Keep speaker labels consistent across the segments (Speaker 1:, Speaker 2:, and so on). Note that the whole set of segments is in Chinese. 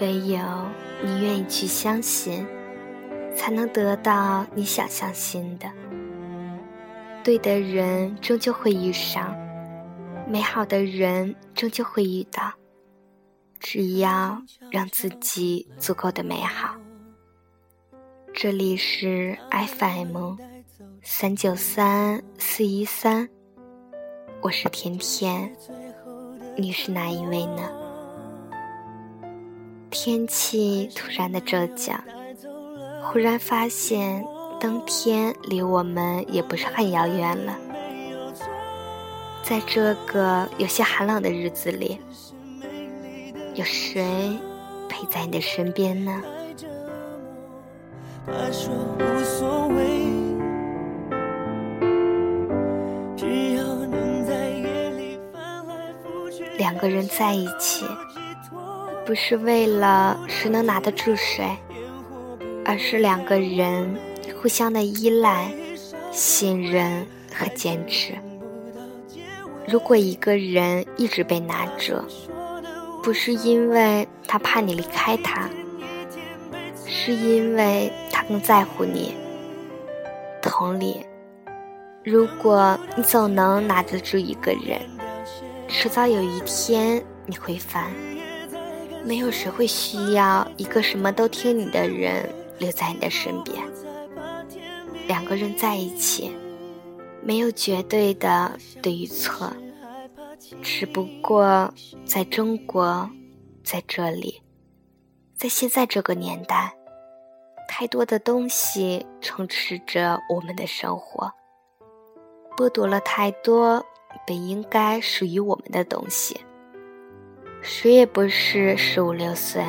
Speaker 1: 唯有你愿意去相信，才能得到你想相信的。对的人终究会遇上，美好的人终究会遇到。只要让自己足够的美好。这里是 FM 三九三四一三，我是甜甜，你是哪一位呢？天气突然的骤降，忽然发现。冬天离我们也不是很遥远了，在这个有些寒冷的日子里，有谁陪在你的身边呢？两个人在一起，不是为了谁能拿得住谁，而是两个人。互相的依赖、信任和坚持。如果一个人一直被拿着，不是因为他怕你离开他，是因为他更在乎你。同理，如果你总能拿得住一个人，迟早有一天你会烦。没有谁会需要一个什么都听你的人留在你的身边。两个人在一起，没有绝对的对与错，只不过在中国，在这里，在现在这个年代，太多的东西充斥着我们的生活，剥夺了太多本应该属于我们的东西。谁也不是十五六岁，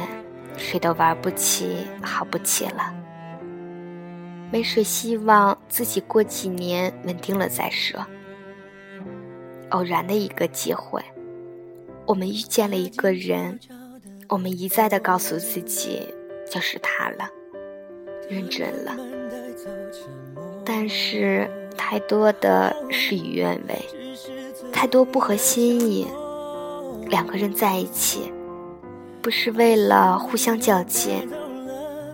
Speaker 1: 谁都玩不起，好不起了。没谁希望自己过几年稳定了再说。偶然的一个机会，我们遇见了一个人，我们一再的告诉自己就是他了，认真了。但是太多的事与愿违，太多不合心意。两个人在一起，不是为了互相较劲，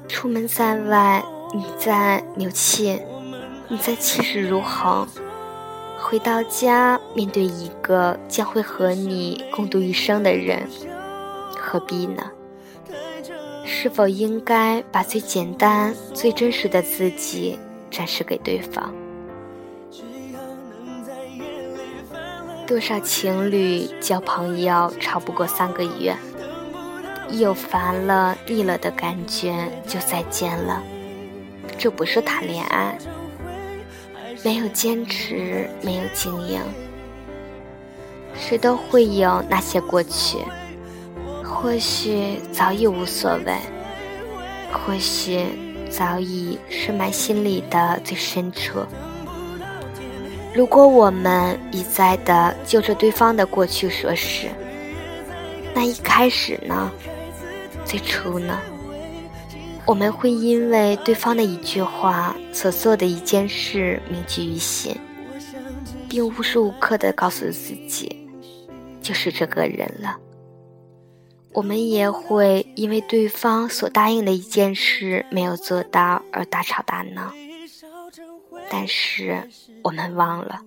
Speaker 1: 出门在外。你在牛气，你在气势如虹。回到家，面对一个将会和你共度一生的人，何必呢？是否应该把最简单、最真实的自己展示给对方？多少情侣交朋友超不过三个月，有烦了、腻了的感觉就再见了。这不是谈恋爱，没有坚持，没有经营，谁都会有那些过去，或许早已无所谓，或许早已深埋心里的最深处。如果我们一再的就着对方的过去说事，那一开始呢？最初呢？我们会因为对方的一句话所做的一件事铭记于心，并无时无刻的告诉自己，就是这个人了。我们也会因为对方所答应的一件事没有做到而大吵大闹，但是我们忘了，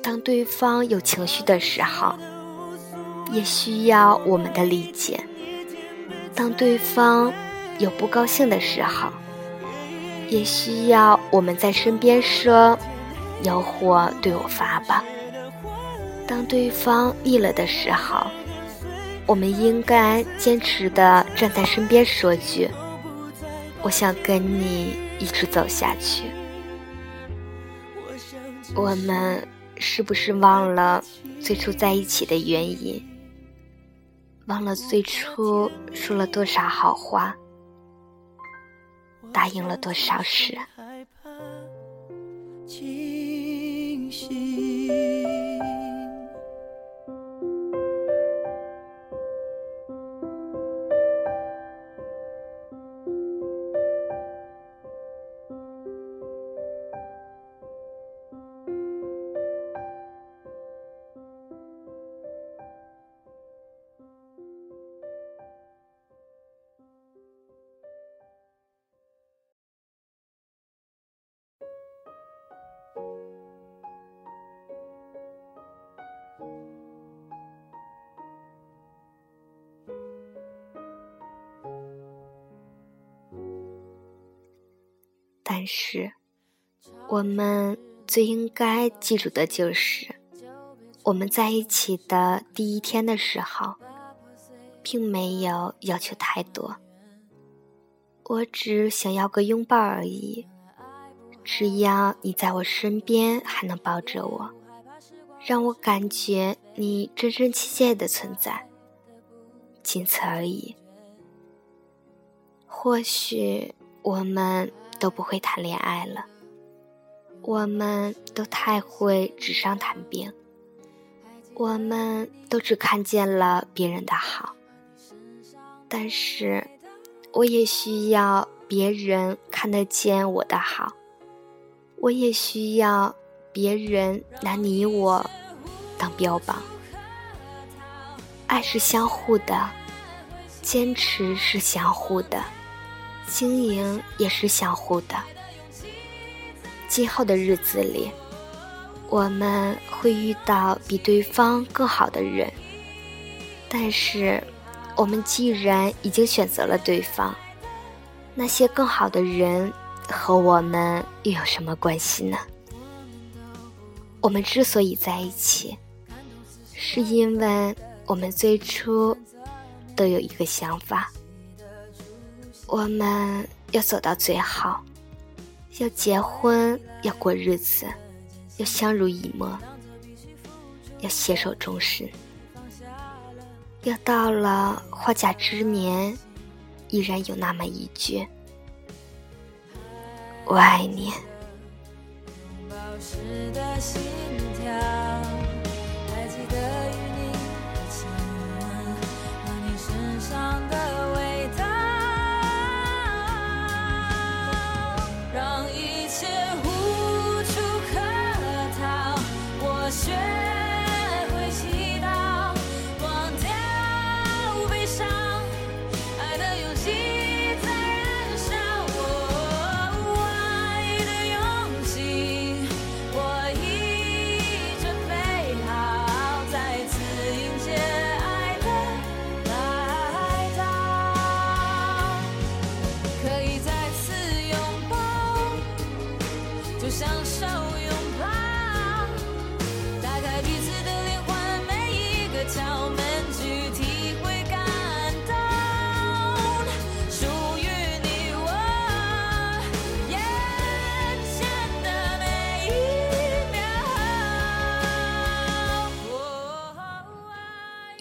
Speaker 1: 当对方有情绪的时候，也需要我们的理解。当对方有不高兴的时候，也需要我们在身边说：“有火对我发吧。”当对方腻了的时候，我们应该坚持的站在身边说句：“我想跟你一直走下去。”我们是不是忘了最初在一起的原因？忘了最初说了多少好话，答应了多少事。但是，我们最应该记住的就是，我们在一起的第一天的时候，并没有要求太多。我只想要个拥抱而已，只要你在我身边，还能抱着我，让我感觉你真真切切的存在，仅此而已。或许我们都不会谈恋爱了，我们都太会纸上谈兵，我们都只看见了别人的好，但是我也需要别人看得见我的好，我也需要别人拿你我当标榜。爱是相互的，坚持是相互的。经营也是相互的。今后的日子里，我们会遇到比对方更好的人，但是，我们既然已经选择了对方，那些更好的人和我们又有什么关系呢？我们之所以在一起，是因为我们最初都有一个想法。我们要走到最好，要结婚，要过日子，要相濡以沫，要携手终身，要到了花甲之年，依然有那么一句“我爱你”。拥抱时的心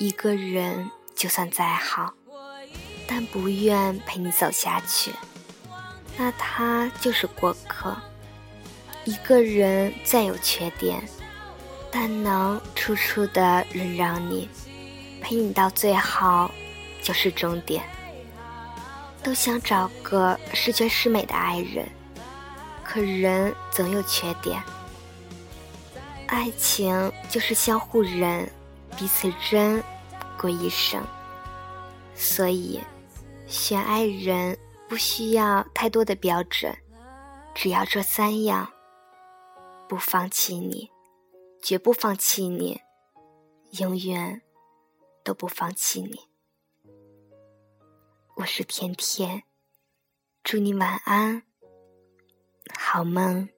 Speaker 1: 一个人就算再好，但不愿陪你走下去，那他就是过客。一个人再有缺点，但能处处的忍让你，陪你到最好，就是终点。都想找个十全十美的爱人，可人总有缺点。爱情就是相互忍。彼此真过一生，所以选爱人不需要太多的标准，只要这三样：不放弃你，绝不放弃你，永远都不放弃你。我是甜甜，祝你晚安，好梦。